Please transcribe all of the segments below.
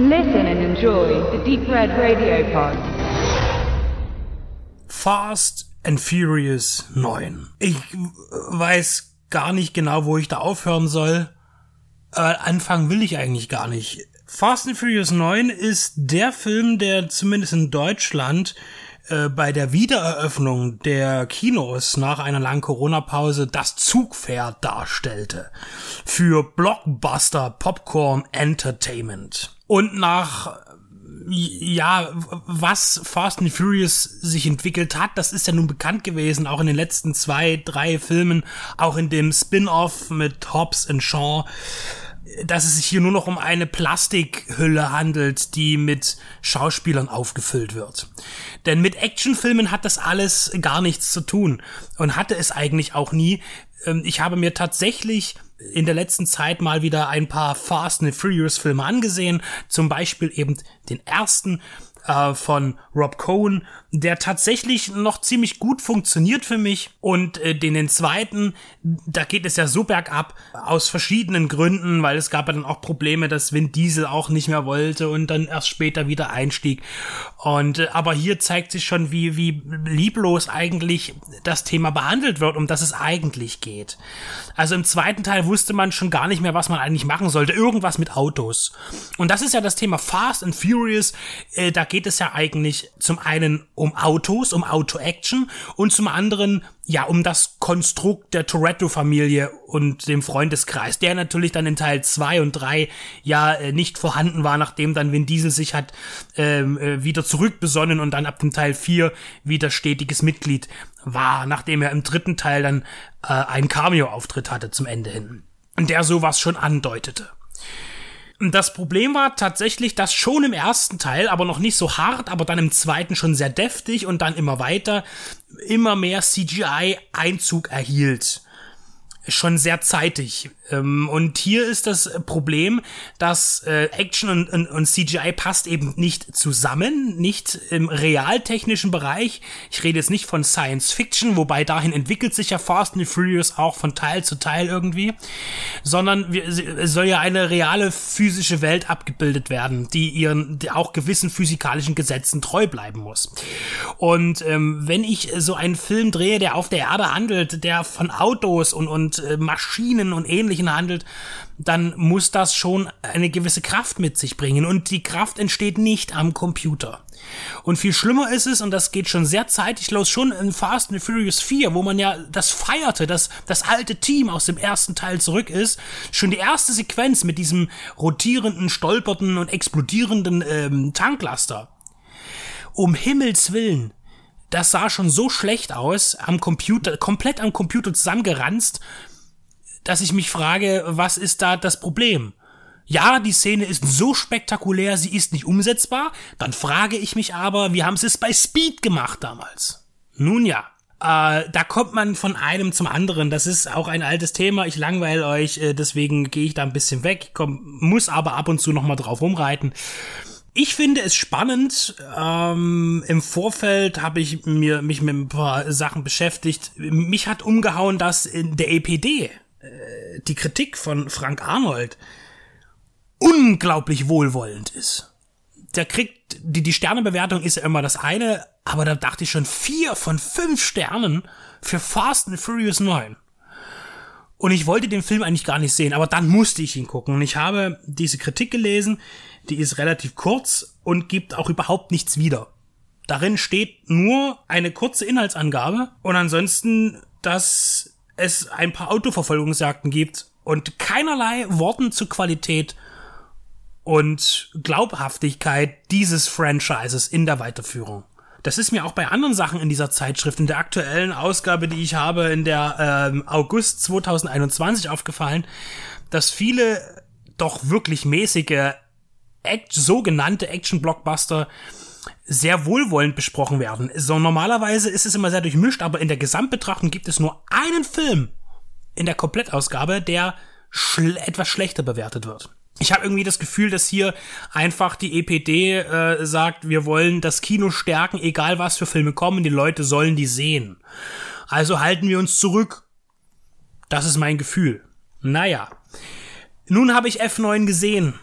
Listen and enjoy the Deep Red Radio Pod. Fast and Furious 9. Ich weiß gar nicht genau, wo ich da aufhören soll. Aber anfangen will ich eigentlich gar nicht. Fast and Furious 9 ist der Film, der zumindest in Deutschland äh, bei der Wiedereröffnung der Kinos nach einer langen Corona-Pause das Zugpferd darstellte. Für Blockbuster Popcorn Entertainment. Und nach ja, was Fast and Furious sich entwickelt hat, das ist ja nun bekannt gewesen, auch in den letzten zwei, drei Filmen, auch in dem Spin-off mit Hobbs und Shaw dass es sich hier nur noch um eine Plastikhülle handelt, die mit Schauspielern aufgefüllt wird. Denn mit Actionfilmen hat das alles gar nichts zu tun und hatte es eigentlich auch nie. Ähm, ich habe mir tatsächlich in der letzten Zeit mal wieder ein paar Fast and Furious Filme angesehen, zum Beispiel eben den ersten äh, von Rob Cohen, der tatsächlich noch ziemlich gut funktioniert für mich. Und äh, den, den zweiten, da geht es ja so bergab, aus verschiedenen Gründen, weil es gab ja dann auch Probleme, dass Vin Diesel auch nicht mehr wollte und dann erst später wieder einstieg. Und äh, aber hier zeigt sich schon, wie, wie lieblos eigentlich das Thema behandelt wird, um das es eigentlich geht. Also im zweiten Teil wusste man schon gar nicht mehr, was man eigentlich machen sollte. Irgendwas mit Autos. Und das ist ja das Thema Fast and Furious. Äh, da geht es ja eigentlich zum einen um Autos, um Auto-Action und zum anderen ja um das Konstrukt der Toretto-Familie und dem Freundeskreis, der natürlich dann in Teil 2 und 3 ja äh, nicht vorhanden war, nachdem dann Vin Diesel sich hat ähm, äh, wieder zurückbesonnen und dann ab dem Teil 4 wieder stetiges Mitglied war, nachdem er im dritten Teil dann äh, einen Cameo-Auftritt hatte zum Ende hin. Und der sowas schon andeutete. Das Problem war tatsächlich, dass schon im ersten Teil, aber noch nicht so hart, aber dann im zweiten schon sehr deftig und dann immer weiter, immer mehr CGI Einzug erhielt schon sehr zeitig. Ähm, und hier ist das Problem, dass äh, Action und, und, und, CGI passt eben nicht zusammen, nicht im realtechnischen Bereich. Ich rede jetzt nicht von Science Fiction, wobei dahin entwickelt sich ja Fast and Furious auch von Teil zu Teil irgendwie, sondern es soll ja eine reale physische Welt abgebildet werden, die ihren die auch gewissen physikalischen Gesetzen treu bleiben muss. Und ähm, wenn ich so einen Film drehe, der auf der Erde handelt, der von Autos und, und äh, Maschinen und Ähnlichen handelt, dann muss das schon eine gewisse Kraft mit sich bringen. Und die Kraft entsteht nicht am Computer. Und viel schlimmer ist es, und das geht schon sehr zeitig los, schon in Fast and Furious 4, wo man ja das feierte, dass das alte Team aus dem ersten Teil zurück ist, schon die erste Sequenz mit diesem rotierenden, stolpernden und explodierenden ähm, Tanklaster. Um Himmels Willen, das sah schon so schlecht aus, am Computer, komplett am Computer zusammengeranzt, dass ich mich frage, was ist da das Problem? Ja, die Szene ist so spektakulär, sie ist nicht umsetzbar. Dann frage ich mich aber, wie haben sie es bei Speed gemacht damals? Nun ja, äh, da kommt man von einem zum anderen. Das ist auch ein altes Thema. Ich langweile euch, äh, deswegen gehe ich da ein bisschen weg. Komm, muss aber ab und zu noch mal drauf rumreiten. Ich finde es spannend. Ähm, Im Vorfeld habe ich mir mich mit ein paar Sachen beschäftigt. Mich hat umgehauen, dass in der EPD äh, die Kritik von Frank Arnold unglaublich wohlwollend ist. Der kriegt, die, die Sternebewertung ist ja immer das eine, aber da dachte ich schon vier von fünf Sternen für Fast and Furious 9. Und ich wollte den Film eigentlich gar nicht sehen, aber dann musste ich ihn gucken. Und ich habe diese Kritik gelesen, die ist relativ kurz und gibt auch überhaupt nichts wieder. Darin steht nur eine kurze Inhaltsangabe und ansonsten, dass es ein paar Autoverfolgungsjagden gibt und keinerlei Worten zur Qualität und Glaubhaftigkeit dieses Franchises in der Weiterführung. Das ist mir auch bei anderen Sachen in dieser Zeitschrift, in der aktuellen Ausgabe, die ich habe, in der ähm, August 2021 aufgefallen, dass viele doch wirklich mäßige Act sogenannte Action-Blockbuster sehr wohlwollend besprochen werden. So normalerweise ist es immer sehr durchmischt, aber in der Gesamtbetrachtung gibt es nur einen Film in der Komplettausgabe, der schl etwas schlechter bewertet wird. Ich habe irgendwie das Gefühl, dass hier einfach die EPD äh, sagt, wir wollen das Kino stärken, egal was für Filme kommen, die Leute sollen die sehen. Also halten wir uns zurück. Das ist mein Gefühl. Naja. Nun habe ich F9 gesehen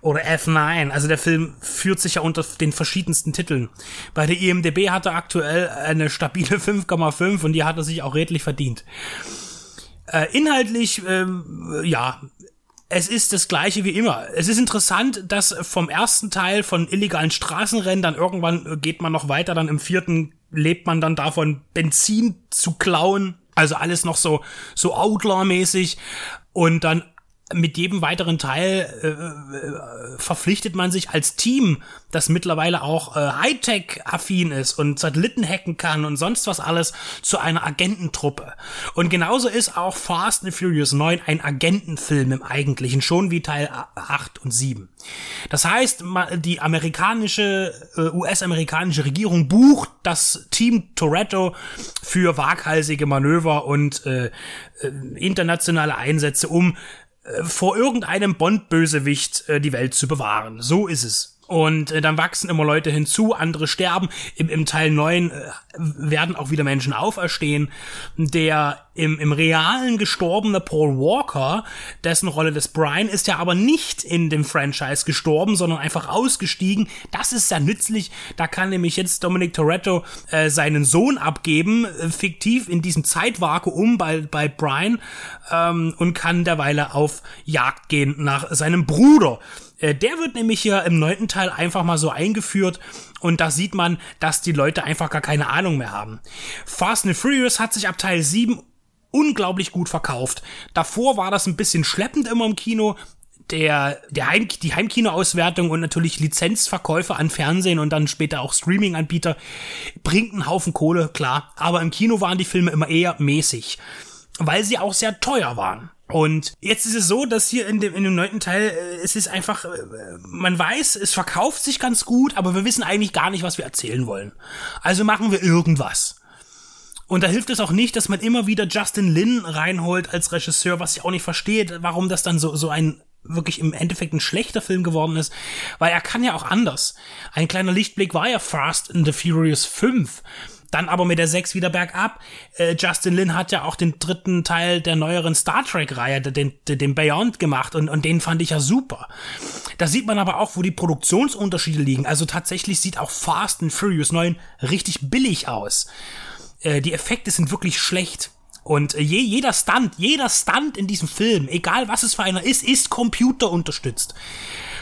oder F9. Also der Film führt sich ja unter den verschiedensten Titeln. Bei der IMDB hat er aktuell eine stabile 5,5 und die hat er sich auch redlich verdient. Äh, inhaltlich, ähm, ja, es ist das gleiche wie immer. Es ist interessant, dass vom ersten Teil von illegalen Straßenrennen dann irgendwann geht man noch weiter, dann im vierten lebt man dann davon, Benzin zu klauen. Also alles noch so, so Outlaw-mäßig. Und dann mit jedem weiteren Teil äh, äh, verpflichtet man sich als Team, das mittlerweile auch äh, Hightech-affin ist und Satelliten hacken kann und sonst was alles, zu einer Agententruppe. Und genauso ist auch Fast and Furious 9 ein Agentenfilm im Eigentlichen, schon wie Teil 8 und 7. Das heißt, die amerikanische, äh, US-amerikanische Regierung bucht das Team Toretto für waghalsige Manöver und äh, äh internationale Einsätze, um vor irgendeinem Bond-Bösewicht äh, die Welt zu bewahren. So ist es. Und äh, dann wachsen immer Leute hinzu, andere sterben. Im, im Teil 9 äh, werden auch wieder Menschen auferstehen. Der im, im realen gestorbene Paul Walker, dessen Rolle des Brian, ist ja aber nicht in dem Franchise gestorben, sondern einfach ausgestiegen. Das ist sehr nützlich. Da kann nämlich jetzt Dominic Toretto äh, seinen Sohn abgeben, äh, fiktiv in diesem Zeitvakuum bei, bei Brian ähm, und kann derweile auf Jagd gehen nach seinem Bruder. Äh, der wird nämlich hier im neunten Teil einfach mal so eingeführt und da sieht man, dass die Leute einfach gar keine Ahnung mehr haben. Fast and Furious hat sich ab Teil 7 unglaublich gut verkauft. Davor war das ein bisschen schleppend immer im Kino. Der, der Heim, die Heimkinoauswertung und natürlich Lizenzverkäufe an Fernsehen und dann später auch Streaming-Anbieter bringt einen Haufen Kohle, klar. Aber im Kino waren die Filme immer eher mäßig, weil sie auch sehr teuer waren. Und jetzt ist es so, dass hier in dem, in dem neunten Teil, äh, es ist einfach, äh, man weiß, es verkauft sich ganz gut, aber wir wissen eigentlich gar nicht, was wir erzählen wollen. Also machen wir irgendwas. Und da hilft es auch nicht, dass man immer wieder Justin Lin reinholt als Regisseur, was ich auch nicht verstehe, warum das dann so, so ein wirklich im Endeffekt ein schlechter Film geworden ist, weil er kann ja auch anders. Ein kleiner Lichtblick war ja Fast in the Furious 5 dann aber mit der 6 wieder bergab. Äh, Justin Lin hat ja auch den dritten Teil der neueren Star Trek-Reihe, den, den Beyond gemacht und, und den fand ich ja super. Da sieht man aber auch, wo die Produktionsunterschiede liegen. Also tatsächlich sieht auch Fast and Furious 9 richtig billig aus. Äh, die Effekte sind wirklich schlecht. Und äh, je, jeder Stunt, jeder Stunt in diesem Film, egal was es für einer ist, ist computerunterstützt.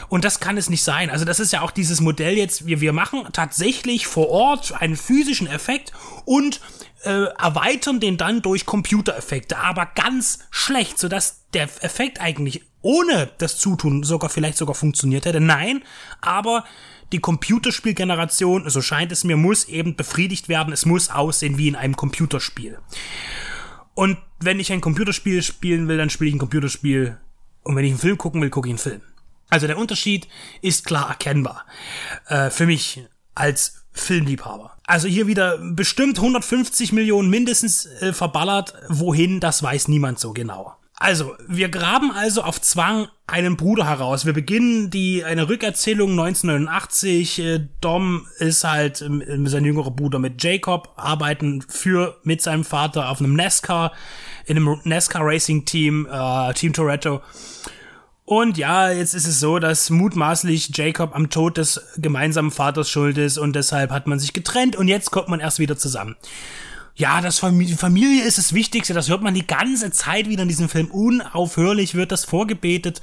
Und das kann es nicht sein. Also das ist ja auch dieses Modell jetzt, wir, wir machen tatsächlich vor Ort einen physischen Effekt und äh, erweitern den dann durch Computereffekte, aber ganz schlecht, sodass der Effekt eigentlich ohne das Zutun sogar vielleicht sogar funktioniert hätte. Nein, aber die Computerspielgeneration, so scheint es mir, muss eben befriedigt werden. Es muss aussehen wie in einem Computerspiel. Und wenn ich ein Computerspiel spielen will, dann spiele ich ein Computerspiel. Und wenn ich einen Film gucken will, gucke ich einen Film. Also der Unterschied ist klar erkennbar. Äh, für mich als Filmliebhaber. Also hier wieder bestimmt 150 Millionen mindestens äh, verballert. Wohin, das weiß niemand so genau. Also, wir graben also auf Zwang einen Bruder heraus. Wir beginnen die eine Rückerzählung 1989. Äh, Dom ist halt äh, sein jüngerer Bruder mit Jacob, arbeiten für mit seinem Vater auf einem NASCAR, in einem NASCAR Racing Team, äh, Team Toretto. Und ja, jetzt ist es so, dass mutmaßlich Jacob am Tod des gemeinsamen Vaters schuld ist und deshalb hat man sich getrennt und jetzt kommt man erst wieder zusammen. Ja, das Familie, ist das Wichtigste, das hört man die ganze Zeit wieder in diesem Film. Unaufhörlich wird das vorgebetet.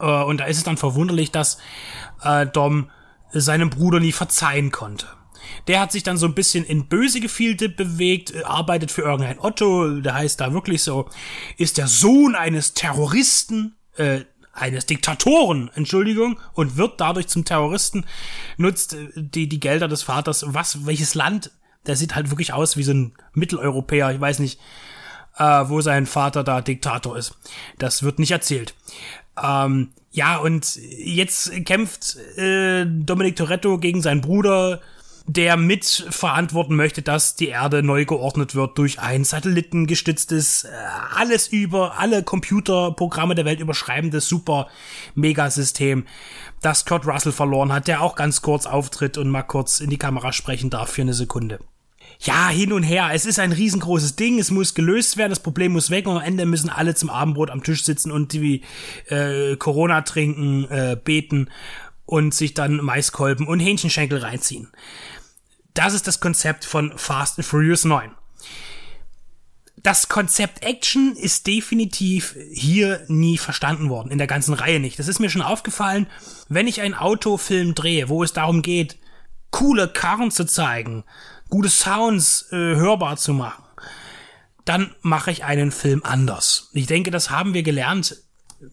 Äh, und da ist es dann verwunderlich, dass äh, Dom seinem Bruder nie verzeihen konnte. Der hat sich dann so ein bisschen in böse Gefilde bewegt, äh, arbeitet für irgendein Otto, der heißt da wirklich so, ist der Sohn eines Terroristen, äh, eines Diktatoren, Entschuldigung, und wird dadurch zum Terroristen, nutzt äh, die, die Gelder des Vaters. Was, welches Land? Der sieht halt wirklich aus wie so ein Mitteleuropäer, ich weiß nicht, äh, wo sein Vater da Diktator ist. Das wird nicht erzählt. Ähm, ja, und jetzt kämpft äh, Dominic Toretto gegen seinen Bruder, der mitverantworten möchte, dass die Erde neu geordnet wird durch ein satellitengestütztes, äh, alles über alle Computerprogramme der Welt überschreibendes super Megasystem, das Kurt Russell verloren hat, der auch ganz kurz auftritt und mal kurz in die Kamera sprechen darf für eine Sekunde. ja, hin und her. Es ist ein riesengroßes Ding, es muss gelöst werden, das Problem muss weg und am Ende müssen alle zum Abendbrot am Tisch sitzen und die äh, Corona trinken, äh, beten und sich dann Maiskolben und Hähnchenschenkel reinziehen. Das ist das Konzept von Fast and Furious 9. Das Konzept Action ist definitiv hier nie verstanden worden, in der ganzen Reihe nicht. Das ist mir schon aufgefallen, wenn ich einen Autofilm drehe, wo es darum geht, coole Karren zu zeigen, gute Sounds äh, hörbar zu machen, dann mache ich einen Film anders. Ich denke, das haben wir gelernt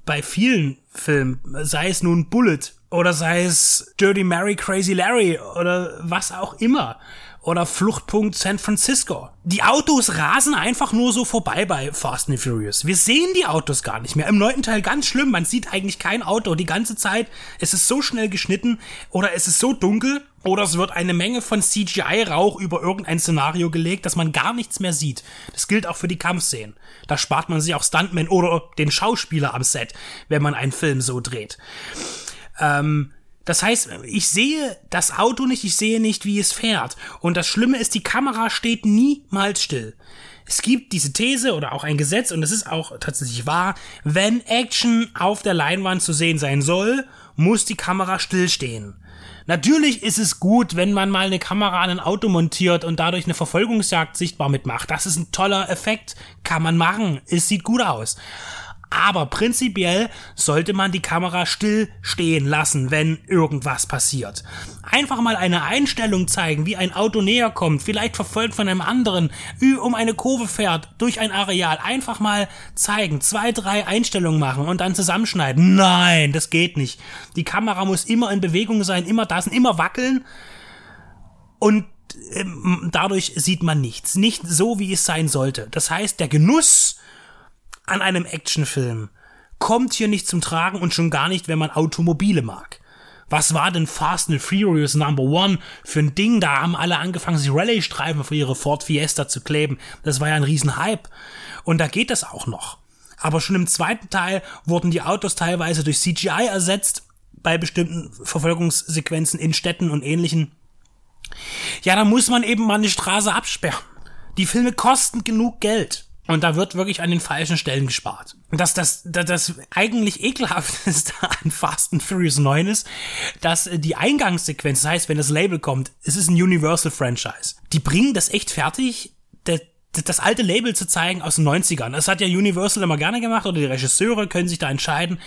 bei vielen Filmen, sei es nun Bullet oder sei es Dirty Mary, Crazy Larry oder was auch immer oder Fluchtpunkt San Francisco. Die Autos rasen einfach nur so vorbei bei Fast and Furious. Wir sehen die Autos gar nicht mehr. Im neunten Teil ganz schlimm, man sieht eigentlich kein Auto die ganze Zeit. Es ist so schnell geschnitten oder es ist so dunkel oder es wird eine Menge von CGI-Rauch über irgendein Szenario gelegt, dass man gar nichts mehr sieht. Das gilt auch für die Kampfszenen. Da spart man sich auch Stuntmen oder den Schauspieler am Set, wenn man einen Film so dreht. Ähm, das heißt, ich sehe das Auto nicht, ich sehe nicht, wie es fährt. Und das Schlimme ist, die Kamera steht niemals still. Es gibt diese These oder auch ein Gesetz, und es ist auch tatsächlich wahr, wenn Action auf der Leinwand zu sehen sein soll, muss die Kamera stillstehen. Natürlich ist es gut, wenn man mal eine Kamera an ein Auto montiert und dadurch eine Verfolgungsjagd sichtbar mitmacht. Das ist ein toller Effekt. Kann man machen. Es sieht gut aus. Aber prinzipiell sollte man die Kamera still stehen lassen, wenn irgendwas passiert. Einfach mal eine Einstellung zeigen, wie ein Auto näher kommt, vielleicht verfolgt von einem anderen, um eine Kurve fährt, durch ein Areal. Einfach mal zeigen, zwei, drei Einstellungen machen und dann zusammenschneiden. Nein, das geht nicht. Die Kamera muss immer in Bewegung sein, immer da sind, immer wackeln. Und ähm, dadurch sieht man nichts. Nicht so, wie es sein sollte. Das heißt, der Genuss an einem Actionfilm kommt hier nicht zum Tragen und schon gar nicht, wenn man Automobile mag. Was war denn Fast and Furious Number One für ein Ding? Da haben alle angefangen, sich Rallye-Streifen für ihre Ford Fiesta zu kleben. Das war ja ein Riesenhype. Und da geht das auch noch. Aber schon im zweiten Teil wurden die Autos teilweise durch CGI ersetzt, bei bestimmten Verfolgungssequenzen in Städten und ähnlichen. Ja, da muss man eben mal eine Straße absperren. Die Filme kosten genug Geld. Und da wird wirklich an den falschen Stellen gespart. Dass das, das, das eigentlich ekelhafteste an Fast and Furious 9 ist, dass die Eingangssequenz, das heißt, wenn das Label kommt, es ist ein Universal Franchise. Die bringen das echt fertig, das alte Label zu zeigen aus den 90ern. Das hat ja Universal immer gerne gemacht oder die Regisseure können sich da entscheiden,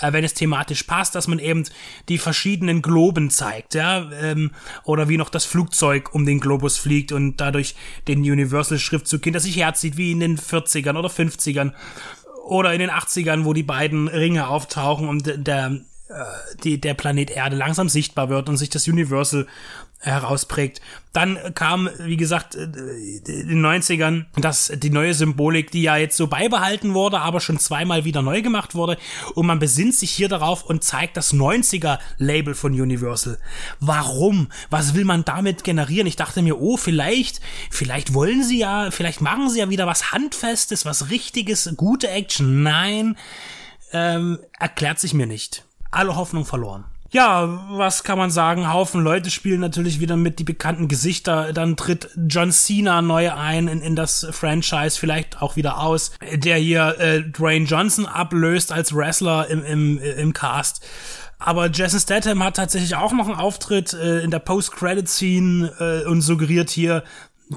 äh, wenn es thematisch passt, dass man eben die verschiedenen Globen zeigt, ja, ähm, oder wie noch das Flugzeug um den Globus fliegt und dadurch den Universal-Schriftzug hinter sich herzieht, wie in den 40ern oder 50ern oder in den 80ern, wo die beiden Ringe auftauchen und der die, der Planet Erde langsam sichtbar wird und sich das Universal herausprägt. Dann kam, wie gesagt, äh, in den 90ern das, die neue Symbolik, die ja jetzt so beibehalten wurde, aber schon zweimal wieder neu gemacht wurde. Und man besinnt sich hier darauf und zeigt das 90er Label von Universal. Warum? Was will man damit generieren? Ich dachte mir, oh, vielleicht, vielleicht wollen sie ja, vielleicht machen sie ja wieder was Handfestes, was Richtiges, gute Action. Nein, ähm, erklärt sich mir nicht alle Hoffnung verloren. Ja, was kann man sagen? Haufen Leute spielen natürlich wieder mit die bekannten Gesichter. Dann tritt John Cena neu ein in, in das Franchise, vielleicht auch wieder aus, der hier äh, Dwayne Johnson ablöst als Wrestler im, im, im Cast. Aber Jason Statham hat tatsächlich auch noch einen Auftritt äh, in der Post-Credit-Scene äh, und suggeriert hier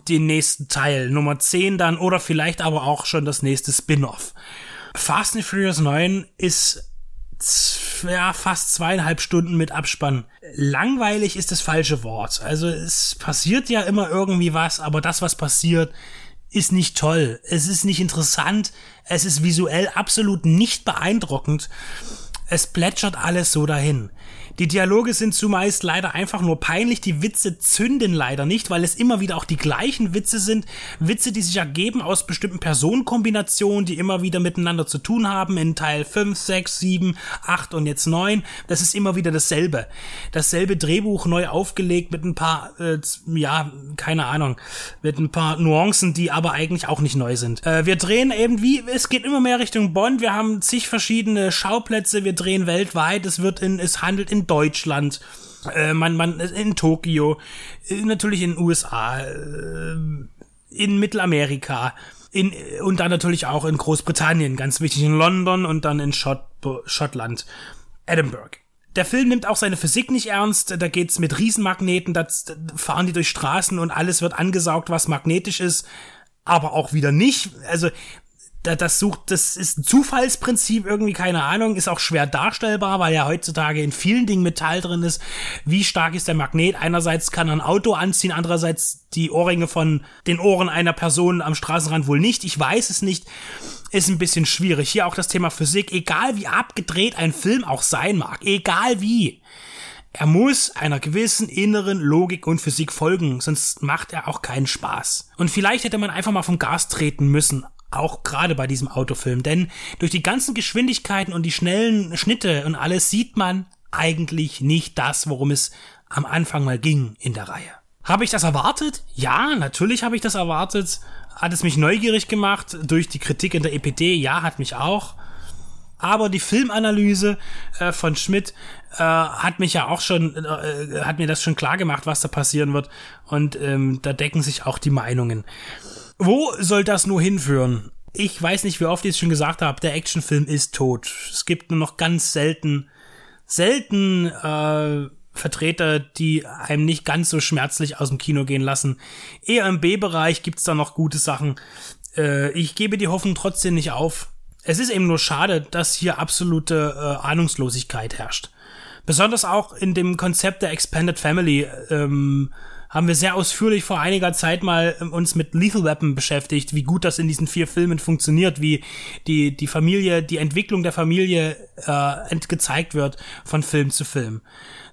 den nächsten Teil, Nummer 10 dann, oder vielleicht aber auch schon das nächste Spin-off. Fast and Furious 9 ist ja, fast zweieinhalb Stunden mit Abspann. Langweilig ist das falsche Wort. Also es passiert ja immer irgendwie was, aber das, was passiert, ist nicht toll. Es ist nicht interessant. Es ist visuell absolut nicht beeindruckend. Es plätschert alles so dahin. Die Dialoge sind zumeist leider einfach nur peinlich, die Witze zünden leider nicht, weil es immer wieder auch die gleichen Witze sind, Witze, die sich ergeben aus bestimmten Personenkombinationen, die immer wieder miteinander zu tun haben, in Teil 5, 6, 7, 8 und jetzt 9. Das ist immer wieder dasselbe. Dasselbe Drehbuch neu aufgelegt mit ein paar, äh, ja, keine Ahnung, mit ein paar Nuancen, die aber eigentlich auch nicht neu sind. Äh, wir drehen eben wie, es geht immer mehr Richtung Bond, wir haben zig verschiedene Schauplätze, wir drehen weltweit, es wird in, es handelt in Deutschland, äh, man, man in Tokio, äh, natürlich in den USA, äh, in Mittelamerika, in, und dann natürlich auch in Großbritannien, ganz wichtig in London und dann in Schott, Schottland, Edinburgh. Der Film nimmt auch seine Physik nicht ernst. Da geht's mit Riesenmagneten, da fahren die durch Straßen und alles wird angesaugt, was magnetisch ist, aber auch wieder nicht. Also das sucht, das ist ein Zufallsprinzip irgendwie, keine Ahnung, ist auch schwer darstellbar, weil ja heutzutage in vielen Dingen Metall drin ist. Wie stark ist der Magnet? Einerseits kann er ein Auto anziehen, andererseits die Ohrringe von den Ohren einer Person am Straßenrand wohl nicht. Ich weiß es nicht. Ist ein bisschen schwierig. Hier auch das Thema Physik. Egal wie abgedreht ein Film auch sein mag, egal wie. Er muss einer gewissen inneren Logik und Physik folgen, sonst macht er auch keinen Spaß. Und vielleicht hätte man einfach mal vom Gas treten müssen, auch gerade bei diesem Autofilm, denn durch die ganzen Geschwindigkeiten und die schnellen Schnitte und alles sieht man eigentlich nicht das, worum es am Anfang mal ging in der Reihe. Habe ich das erwartet? Ja, natürlich habe ich das erwartet. Hat es mich neugierig gemacht durch die Kritik in der EPD? Ja, hat mich auch. Aber die Filmanalyse äh, von Schmidt äh, hat mich ja auch schon, äh, hat mir das schon klar gemacht, was da passieren wird. Und ähm, da decken sich auch die Meinungen. Wo soll das nur hinführen? Ich weiß nicht, wie oft ich es schon gesagt habe, der Actionfilm ist tot. Es gibt nur noch ganz selten, selten äh, Vertreter, die einem nicht ganz so schmerzlich aus dem Kino gehen lassen. Eher im B-Bereich gibt's da noch gute Sachen. Äh, ich gebe die Hoffnung trotzdem nicht auf. Es ist eben nur schade, dass hier absolute äh, Ahnungslosigkeit herrscht. Besonders auch in dem Konzept der Expanded Family. Ähm, haben wir sehr ausführlich vor einiger Zeit mal ähm, uns mit Lethal Weapon beschäftigt, wie gut das in diesen vier Filmen funktioniert, wie die, die Familie, die Entwicklung der Familie äh, gezeigt wird von Film zu Film.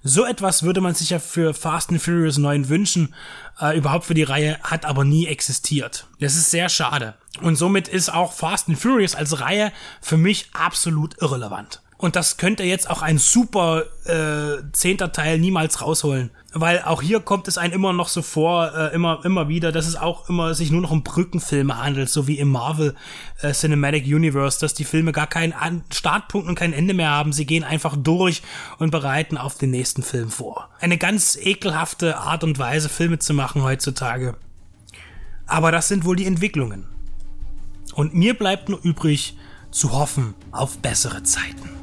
So etwas würde man sich ja für Fast and Furious 9 wünschen, äh, überhaupt für die Reihe, hat aber nie existiert. Das ist sehr schade. Und somit ist auch Fast and Furious als Reihe für mich absolut irrelevant. Und das könnte jetzt auch ein super äh, zehnter Teil niemals rausholen. Weil auch hier kommt es einem immer noch so vor, äh, immer, immer wieder, dass es auch immer sich nur noch um Brückenfilme handelt, so wie im Marvel äh, Cinematic Universe, dass die Filme gar keinen An Startpunkt und kein Ende mehr haben. Sie gehen einfach durch und bereiten auf den nächsten Film vor. Eine ganz ekelhafte Art und Weise, Filme zu machen heutzutage. Aber das sind wohl die Entwicklungen. Und mir bleibt nur übrig, zu hoffen auf bessere Zeiten.